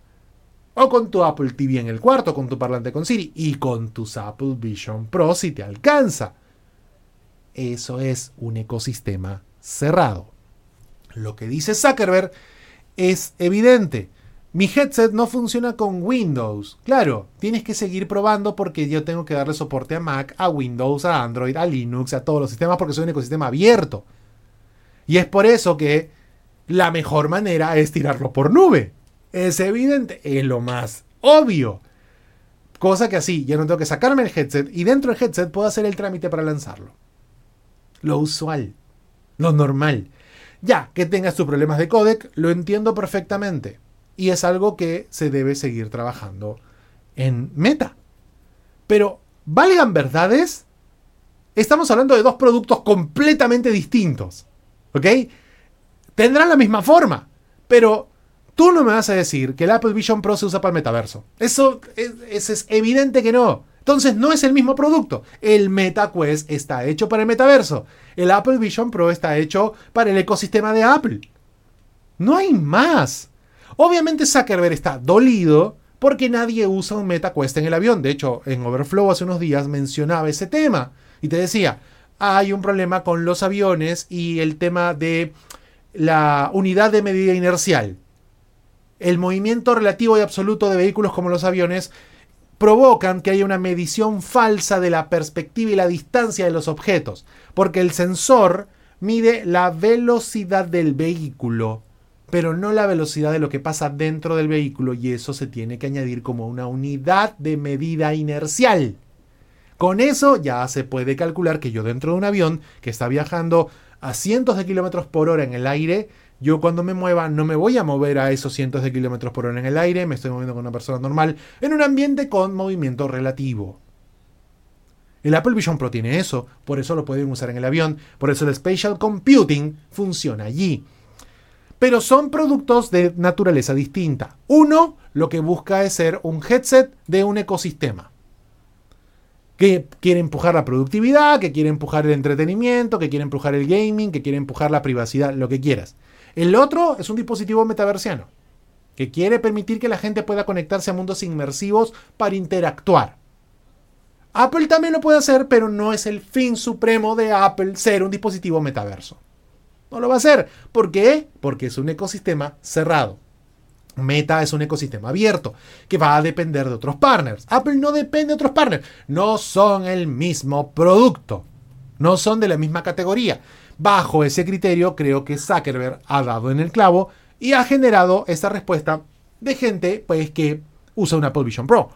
O con tu Apple TV en el cuarto, con tu parlante con Siri y con tus Apple Vision Pro si te alcanza. Eso es un ecosistema cerrado. Lo que dice Zuckerberg es evidente. Mi headset no funciona con Windows. Claro, tienes que seguir probando porque yo tengo que darle soporte a Mac, a Windows, a Android, a Linux, a todos los sistemas porque soy un ecosistema abierto. Y es por eso que la mejor manera es tirarlo por nube. Es evidente, es lo más obvio. Cosa que así, ya no tengo que sacarme el headset y dentro del headset puedo hacer el trámite para lanzarlo. Lo usual, lo normal. Ya que tengas tus problemas de codec, lo entiendo perfectamente y es algo que se debe seguir trabajando en Meta. Pero, valgan verdades, estamos hablando de dos productos completamente distintos. ¿Ok? Tendrán la misma forma, pero tú no me vas a decir que el Apple Vision Pro se usa para el metaverso. Eso es, evidente que no. Entonces no es el mismo producto. El MetaQuest está hecho para el metaverso. El Apple Vision Pro está hecho para el ecosistema de Apple. No hay más. Obviamente Zuckerberg está dolido porque nadie usa un MetaQuest en el avión. De hecho, en Overflow hace unos días mencionaba ese tema y te decía, hay un problema con los aviones y el tema de la unidad de medida inercial. El movimiento relativo y absoluto de vehículos como los aviones provocan que haya una medición falsa de la perspectiva y la distancia de los objetos, porque el sensor mide la velocidad del vehículo, pero no la velocidad de lo que pasa dentro del vehículo y eso se tiene que añadir como una unidad de medida inercial. Con eso ya se puede calcular que yo dentro de un avión que está viajando a cientos de kilómetros por hora en el aire, yo cuando me mueva no me voy a mover a esos cientos de kilómetros por hora en el aire, me estoy moviendo con una persona normal en un ambiente con movimiento relativo. El Apple Vision Pro tiene eso, por eso lo pueden usar en el avión, por eso el Spatial Computing funciona allí. Pero son productos de naturaleza distinta. Uno lo que busca es ser un headset de un ecosistema que quiere empujar la productividad, que quiere empujar el entretenimiento, que quiere empujar el gaming, que quiere empujar la privacidad, lo que quieras. El otro es un dispositivo metaversiano, que quiere permitir que la gente pueda conectarse a mundos inmersivos para interactuar. Apple también lo puede hacer, pero no es el fin supremo de Apple ser un dispositivo metaverso. No lo va a hacer. ¿Por qué? Porque es un ecosistema cerrado. Meta es un ecosistema abierto que va a depender de otros partners. Apple no depende de otros partners. No son el mismo producto. No son de la misma categoría. Bajo ese criterio, creo que Zuckerberg ha dado en el clavo y ha generado esta respuesta de gente pues, que usa una Apple Vision Pro.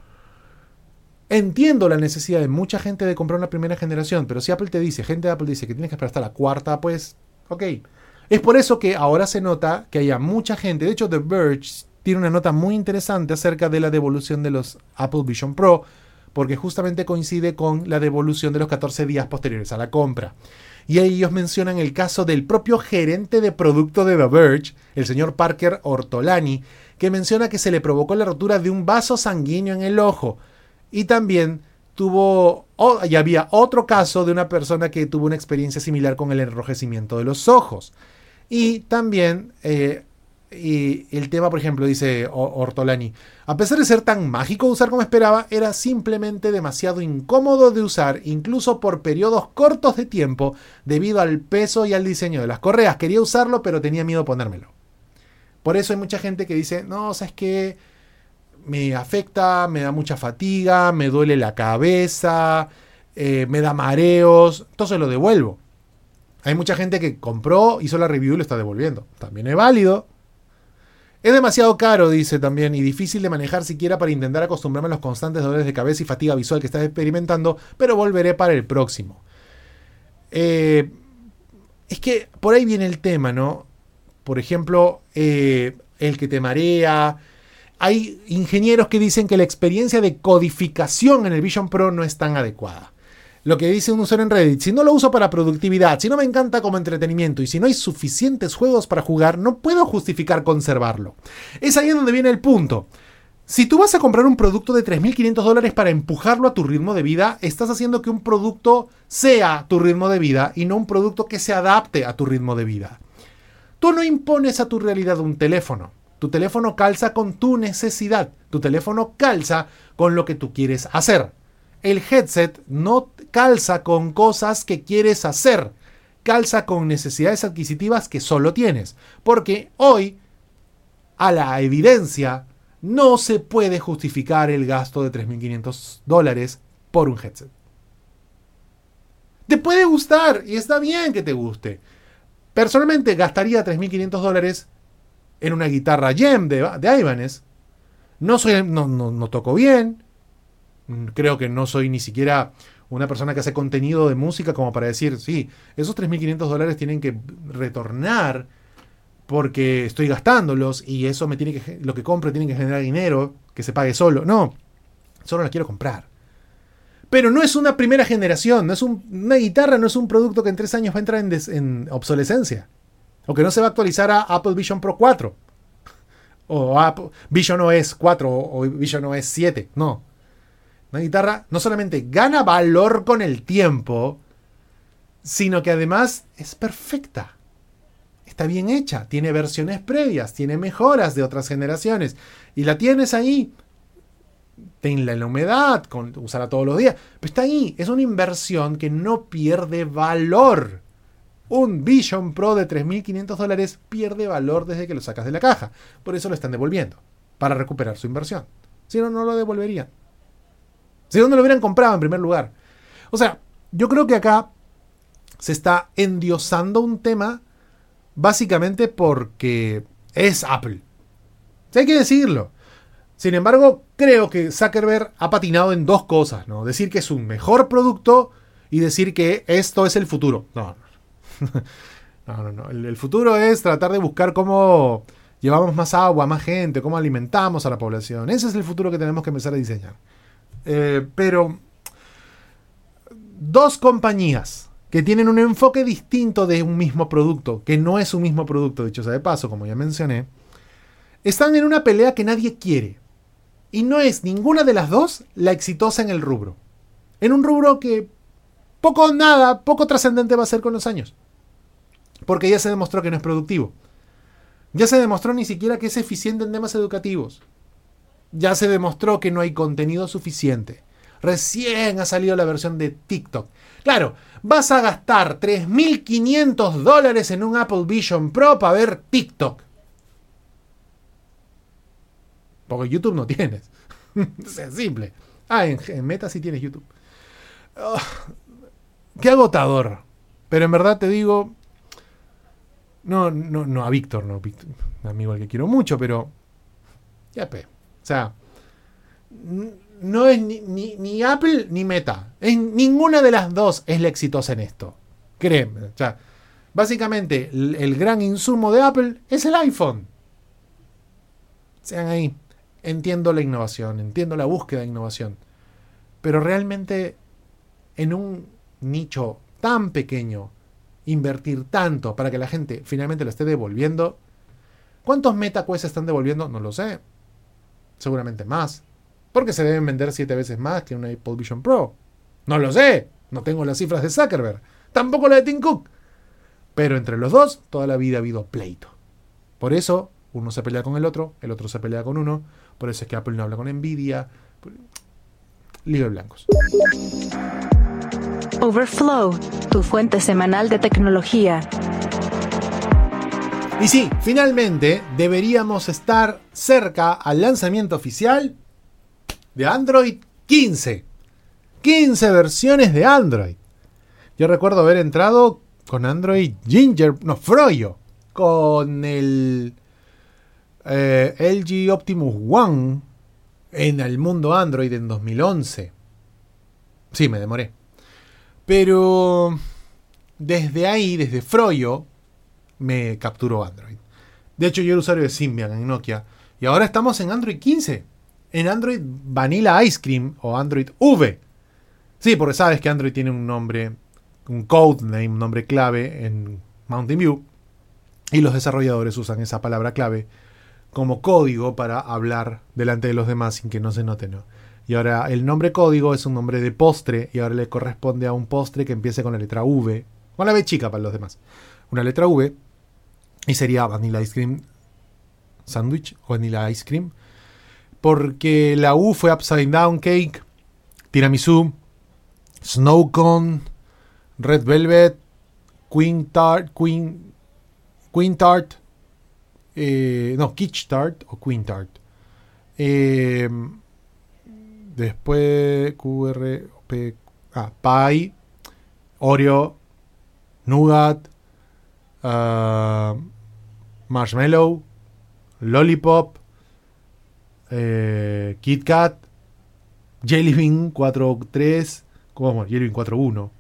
Entiendo la necesidad de mucha gente de comprar una primera generación, pero si Apple te dice, gente de Apple dice que tienes que esperar hasta la cuarta, pues, ok. Es por eso que ahora se nota que haya mucha gente. De hecho, The Verge tiene una nota muy interesante acerca de la devolución de los Apple Vision Pro, porque justamente coincide con la devolución de los 14 días posteriores a la compra. Y ellos mencionan el caso del propio gerente de producto de The Verge, el señor Parker Ortolani, que menciona que se le provocó la rotura de un vaso sanguíneo en el ojo. Y también tuvo, y había otro caso de una persona que tuvo una experiencia similar con el enrojecimiento de los ojos. Y también, eh, y el tema, por ejemplo, dice Ortolani, a pesar de ser tan mágico de usar como esperaba, era simplemente demasiado incómodo de usar, incluso por periodos cortos de tiempo, debido al peso y al diseño de las correas. Quería usarlo, pero tenía miedo ponérmelo. Por eso hay mucha gente que dice, no, ¿sabes qué? Me afecta, me da mucha fatiga, me duele la cabeza, eh, me da mareos, entonces lo devuelvo. Hay mucha gente que compró, hizo la review y lo está devolviendo. También es válido. Es demasiado caro, dice también, y difícil de manejar siquiera para intentar acostumbrarme a los constantes dolores de cabeza y fatiga visual que estás experimentando, pero volveré para el próximo. Eh, es que por ahí viene el tema, ¿no? Por ejemplo, eh, el que te marea. Hay ingenieros que dicen que la experiencia de codificación en el Vision Pro no es tan adecuada lo que dice un usuario en Reddit, si no lo uso para productividad, si no me encanta como entretenimiento y si no hay suficientes juegos para jugar, no puedo justificar conservarlo. Es ahí donde viene el punto. Si tú vas a comprar un producto de 3.500 dólares para empujarlo a tu ritmo de vida, estás haciendo que un producto sea tu ritmo de vida y no un producto que se adapte a tu ritmo de vida. Tú no impones a tu realidad un teléfono. Tu teléfono calza con tu necesidad. Tu teléfono calza con lo que tú quieres hacer el headset no calza con cosas que quieres hacer, calza con necesidades adquisitivas que solo tienes. Porque hoy, a la evidencia, no se puede justificar el gasto de 3.500 dólares por un headset. Te puede gustar y está bien que te guste. Personalmente gastaría 3.500 dólares en una guitarra Gem de, de Ibanez. No, soy, no, no toco bien, Mm, creo que no soy ni siquiera una persona que hace contenido de música como para decir, sí, esos 3.500 dólares tienen que retornar porque estoy gastándolos y eso me tiene que, lo que compre tiene que generar dinero, que se pague solo. No, solo la quiero comprar. Pero no es una primera generación, no es una guitarra no es un producto que en tres años va a entrar en, en obsolescencia. O que no se va a actualizar a Apple Vision Pro 4. O Apple, Vision OS 4 o Vision OS 7. No una guitarra no solamente gana valor con el tiempo, sino que además es perfecta. Está bien hecha, tiene versiones previas, tiene mejoras de otras generaciones. Y la tienes ahí. Tenla en la humedad, con, usarla todos los días. Pero está ahí. Es una inversión que no pierde valor. Un Vision Pro de 3.500 dólares pierde valor desde que lo sacas de la caja. Por eso lo están devolviendo. Para recuperar su inversión. Si no, no lo devolverían. ¿De dónde lo hubieran comprado en primer lugar? O sea, yo creo que acá se está endiosando un tema básicamente porque es Apple. hay que decirlo. Sin embargo, creo que Zuckerberg ha patinado en dos cosas, ¿no? Decir que es un mejor producto y decir que esto es el futuro. No, [LAUGHS] no, no, no. El, futuro es tratar de buscar cómo llevamos más agua, más gente, cómo alimentamos a la población. Ese es el futuro que tenemos que empezar a diseñar. Eh, pero dos compañías que tienen un enfoque distinto de un mismo producto, que no es un mismo producto, dicho sea de paso, como ya mencioné, están en una pelea que nadie quiere. Y no es ninguna de las dos la exitosa en el rubro. En un rubro que poco nada, poco trascendente va a ser con los años. Porque ya se demostró que no es productivo. Ya se demostró ni siquiera que es eficiente en temas educativos. Ya se demostró que no hay contenido suficiente. Recién ha salido la versión de TikTok. Claro, vas a gastar 3.500 dólares en un Apple Vision Pro para ver TikTok. Porque YouTube no tienes. [LAUGHS] es simple. Ah, en, Meta sí tienes YouTube. Ah, qué agotador. Pero en verdad te digo. No, no, no a Víctor, no, Víctor, un amigo al que quiero mucho, pero. Ya, pe. O sea. No es ni, ni, Apple ni Meta. En ninguna de las dos es la exitosa en esto. Créeme. O sea, básicamente, el, el gran insumo de Apple es el iPhone. Sean ahí. Entiendo la innovación, entiendo la búsqueda de innovación. Pero realmente en un nicho tan pequeño, invertir tanto para que la gente finalmente lo esté devolviendo. ¿Cuántos MetaQuest están devolviendo? No lo sé. Seguramente más. Porque se deben vender siete veces más que una Apple Vision Pro. No lo sé. No tengo las cifras de Zuckerberg. Tampoco la de Tim Cook. Pero entre los dos, toda la vida ha habido pleito. Por eso, uno se pelea con el otro, el otro se pelea con uno. Por eso es que Apple no habla con Nvidia. Lío de blancos. Overflow, tu fuente semanal de tecnología. Y sí, finalmente deberíamos estar cerca al lanzamiento oficial de Android 15. 15 versiones de Android. Yo recuerdo haber entrado con Android Ginger, no, Froyo, con el eh, LG Optimus One en el mundo Android en 2011. Sí, me demoré. Pero desde ahí, desde Froyo, me capturó Android. De hecho, yo era usuario de Symbian en Nokia. Y ahora estamos en Android 15. En Android Vanilla Ice Cream o Android V. Sí, porque sabes que Android tiene un nombre, un codename, un nombre clave en Mountain View. Y los desarrolladores usan esa palabra clave como código para hablar delante de los demás sin que no se note, ¿no? Y ahora el nombre código es un nombre de postre y ahora le corresponde a un postre que empiece con la letra V, con la B chica para los demás. Una letra V y sería Vanilla Ice Cream Sandwich o Vanilla Ice Cream. Porque la U fue Upside Down Cake, Tiramisu, Snow Cone, Red Velvet, Queen Tart, Queen, Queen Tart, eh, no, Kitsch Tart o Queen Tart. Eh, Después QR, P, ah, Pie, Oreo, Nougat, uh, Marshmallow, Lollipop, eh, Kit Kat, Jelly Bean 4.3, ¿cómo Jelly Bean 4.1,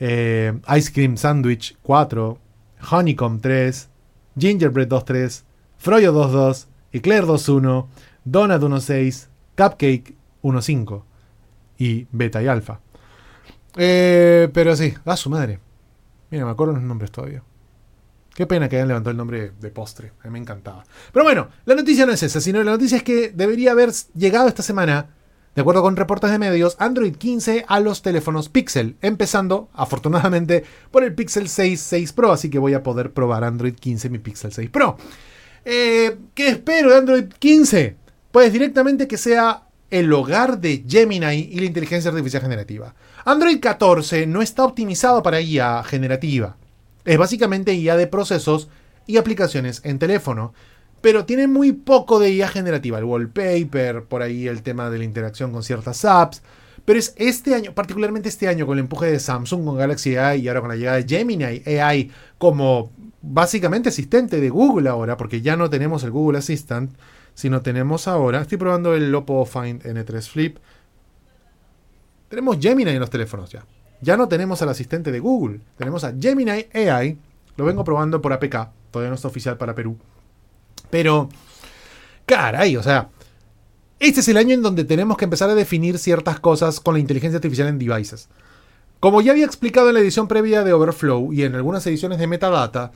eh, Ice Cream Sandwich 4, Honeycomb 3, Gingerbread 2.3, Froyo 2.2, Eclair 2.1, Donut 1.6, Cupcake 1.5 y beta y alfa. Eh, pero sí, a su madre. Mira, me acuerdo los nombres todavía. Qué pena que hayan levantado el nombre de postre. A mí me encantaba. Pero bueno, la noticia no es esa, sino la noticia es que debería haber llegado esta semana, de acuerdo con reportes de medios, Android 15 a los teléfonos Pixel. Empezando, afortunadamente, por el Pixel 6 6 Pro. Así que voy a poder probar Android 15 mi Pixel 6 Pro. Eh, ¿Qué espero de Android 15? Pues directamente que sea el hogar de Gemini y la inteligencia artificial generativa. Android 14 no está optimizado para IA generativa. Es básicamente IA de procesos y aplicaciones en teléfono, pero tiene muy poco de IA generativa. El wallpaper, por ahí el tema de la interacción con ciertas apps, Pero es este año, particularmente este año, con el empuje de Samsung con Galaxy AI y ahora con la llegada de Gemini AI como básicamente asistente de Google ahora, porque ya no tenemos el Google Assistant, sino tenemos ahora, estoy probando el Oppo Find N3 Flip, tenemos Gemini en los teléfonos ya. Ya no tenemos al asistente de Google, tenemos a Gemini AI, lo vengo probando por APK, todavía no está oficial para Perú. Pero, caray, o sea, este es el año en donde tenemos que empezar a definir ciertas cosas con la inteligencia artificial en devices. Como ya había explicado en la edición previa de Overflow y en algunas ediciones de Metadata,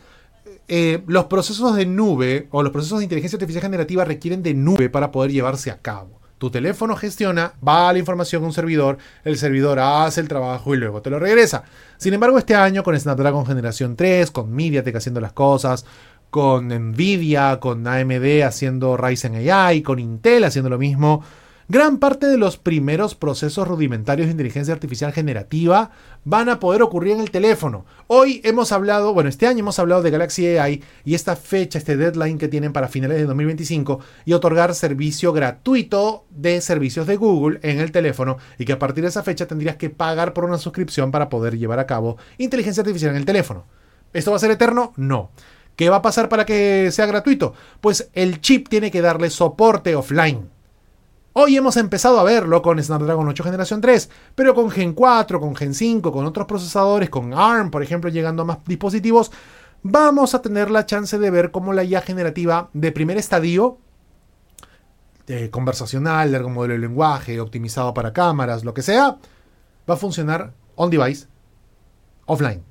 eh, los procesos de nube o los procesos de inteligencia artificial generativa requieren de nube para poder llevarse a cabo. Tu teléfono gestiona, va la información a un servidor, el servidor hace el trabajo y luego te lo regresa. Sin embargo, este año con Snapdragon Generación 3, con MediaTek haciendo las cosas, con Nvidia, con AMD haciendo Ryzen AI, con Intel haciendo lo mismo, Gran parte de los primeros procesos rudimentarios de inteligencia artificial generativa van a poder ocurrir en el teléfono. Hoy hemos hablado, bueno, este año hemos hablado de Galaxy AI y esta fecha, este deadline que tienen para finales de 2025 y otorgar servicio gratuito de servicios de Google en el teléfono y que a partir de esa fecha tendrías que pagar por una suscripción para poder llevar a cabo inteligencia artificial en el teléfono. ¿Esto va a ser eterno? No. ¿Qué va a pasar para que sea gratuito? Pues el chip tiene que darle soporte offline. Hoy hemos empezado a verlo con Snapdragon 8 generación 3, pero con Gen 4, con Gen 5, con otros procesadores, con ARM, por ejemplo, llegando a más dispositivos, vamos a tener la chance de ver cómo la IA generativa de primer estadio, eh, conversacional, largo modelo de lenguaje, optimizado para cámaras, lo que sea, va a funcionar on device, offline,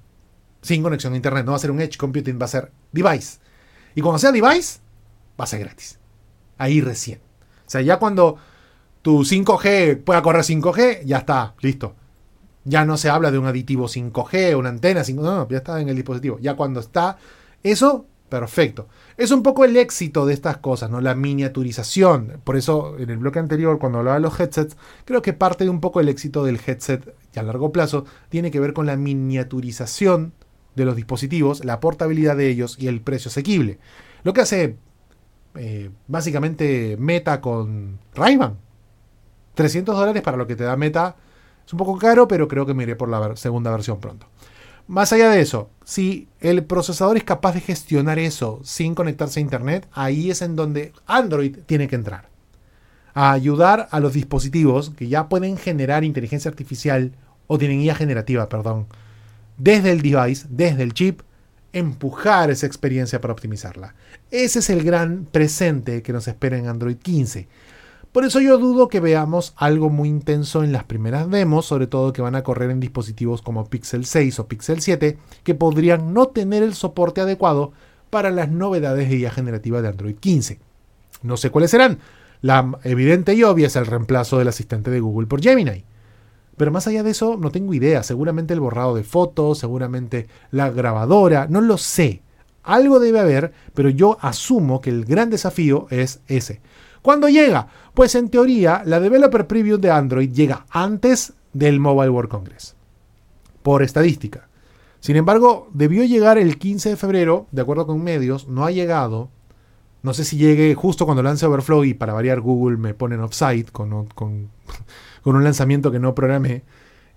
sin conexión a internet. No va a ser un edge computing, va a ser device. Y cuando sea device, va a ser gratis. Ahí recién. O sea, ya cuando tu 5G pueda correr 5G, ya está, listo. Ya no se habla de un aditivo 5G, una antena 5G, no, ya está en el dispositivo. Ya cuando está eso, perfecto. Es un poco el éxito de estas cosas, ¿no? La miniaturización. Por eso, en el bloque anterior, cuando hablaba de los headsets, creo que parte de un poco el éxito del headset y a largo plazo tiene que ver con la miniaturización de los dispositivos, la portabilidad de ellos y el precio asequible. Lo que hace eh, básicamente Meta con ray 300 dólares para lo que te da Meta es un poco caro, pero creo que me iré por la segunda versión pronto. Más allá de eso, si el procesador es capaz de gestionar eso sin conectarse a Internet, ahí es en donde Android tiene que entrar. A ayudar a los dispositivos que ya pueden generar inteligencia artificial o tienen IA generativa, perdón, desde el device, desde el chip, empujar esa experiencia para optimizarla. Ese es el gran presente que nos espera en Android 15. Por eso yo dudo que veamos algo muy intenso en las primeras demos, sobre todo que van a correr en dispositivos como Pixel 6 o Pixel 7, que podrían no tener el soporte adecuado para las novedades de IA generativa de Android 15. No sé cuáles serán. La evidente y obvia es el reemplazo del asistente de Google por Gemini. Pero más allá de eso, no tengo idea. Seguramente el borrado de fotos, seguramente la grabadora, no lo sé. Algo debe haber, pero yo asumo que el gran desafío es ese. ¿Cuándo llega? Pues en teoría, la Developer Preview de Android llega antes del Mobile World Congress. Por estadística. Sin embargo, debió llegar el 15 de febrero, de acuerdo con medios, no ha llegado. No sé si llegue justo cuando lance Overflow y para variar Google me ponen offside con, con, [LAUGHS] con un lanzamiento que no programé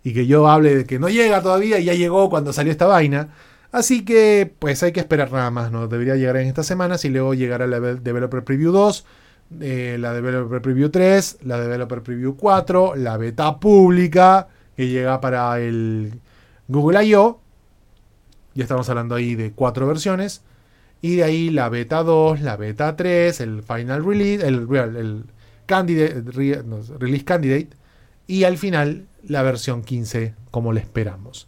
y que yo hable de que no llega todavía y ya llegó cuando salió esta vaina. Así que pues hay que esperar nada más, ¿no? Debería llegar en esta semana y luego llegará la Developer Preview 2 eh, la Developer Preview 3, la Developer Preview 4, la beta pública que llega para el Google I.O. Ya estamos hablando ahí de cuatro versiones. Y de ahí la beta 2, la beta 3, el final release, el, release candidate. Y al final la versión 15 como le esperamos.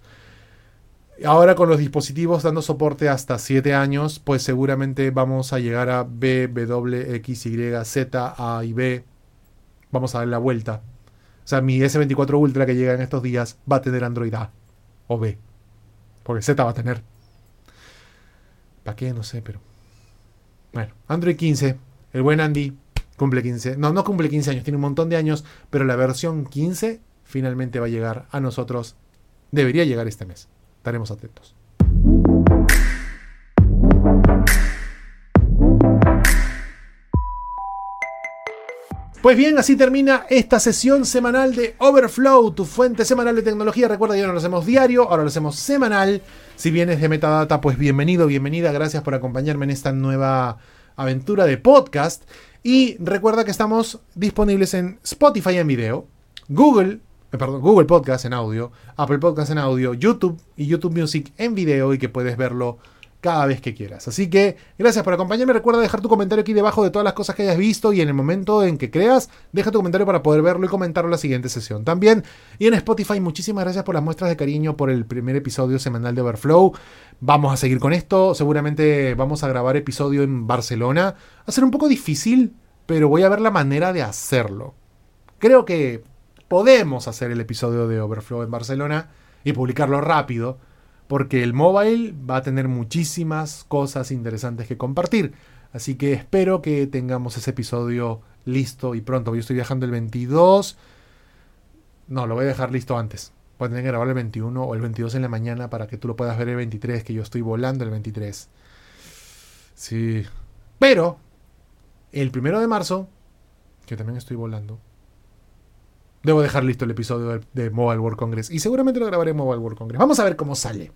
Ahora con los dispositivos dando soporte hasta 7 años, pues seguramente vamos a llegar a B, W, X, Y, Z, A y B. Vamos a dar la vuelta. O sea, mi S24 Ultra que llega en estos días va a tener Android A o B. Porque Z va a tener. ¿Para qué? No sé, pero... Bueno, Android 15. El buen Andy cumple 15. No, no cumple 15 años, tiene un montón de años, pero la versión 15 finalmente va a llegar a nosotros. Debería llegar este mes. Estaremos atentos. Pues bien, así termina esta sesión semanal de Overflow, tu fuente semanal de tecnología. Recuerda que no lo hacemos diario, ahora lo hacemos semanal. Si vienes de Metadata, pues bienvenido, bienvenida. Gracias por acompañarme en esta nueva aventura de podcast. Y recuerda que estamos disponibles en Spotify en video, Google, perdón, Google Podcast en audio, Apple Podcast en audio, YouTube y YouTube Music en video y que puedes verlo cada vez que quieras. Así que gracias por acompañarme. Recuerda dejar tu comentario aquí debajo de todas las cosas que hayas visto y en el momento en que creas, deja tu comentario para poder verlo y comentarlo en la siguiente sesión. También, y en Spotify, muchísimas gracias por las muestras de cariño por el primer episodio semanal de Overflow. Vamos a seguir con esto. Seguramente vamos a grabar episodio en Barcelona. Va a ser un poco difícil, pero voy a ver la manera de hacerlo. Creo que podemos hacer el episodio de Overflow en Barcelona y publicarlo rápido porque el mobile va a tener muchísimas cosas interesantes que compartir. Así que espero que tengamos ese episodio listo y pronto. Yo estoy viajando el 22. No, lo voy a dejar listo antes. Voy a tener que grabar el 21 o el 22 en la mañana para que tú lo puedas ver el 23, que yo estoy volando el 23. Sí. Pero, el primero de marzo, que también estoy volando, Debo dejar listo el episodio de, Mobile World Congress. Y seguramente lo grabaré en Mobile World Congress. Vamos a ver cómo sale.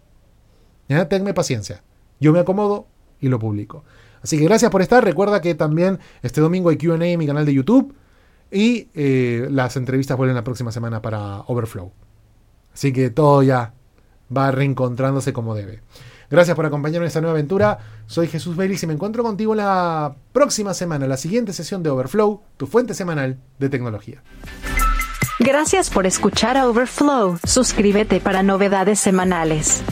Tenme paciencia. Yo me acomodo y lo publico. Así que gracias por estar. Recuerda que también este domingo hay QA en mi canal de YouTube. Y eh, las entrevistas vuelven la próxima semana para Overflow. Así que todo ya va reencontrándose como debe. Gracias por acompañarme en esta nueva aventura. Soy Jesús Vélez y me encuentro contigo la próxima semana, la siguiente sesión de Overflow, tu fuente semanal de tecnología. Gracias por escuchar a Overflow. Suscríbete para novedades semanales.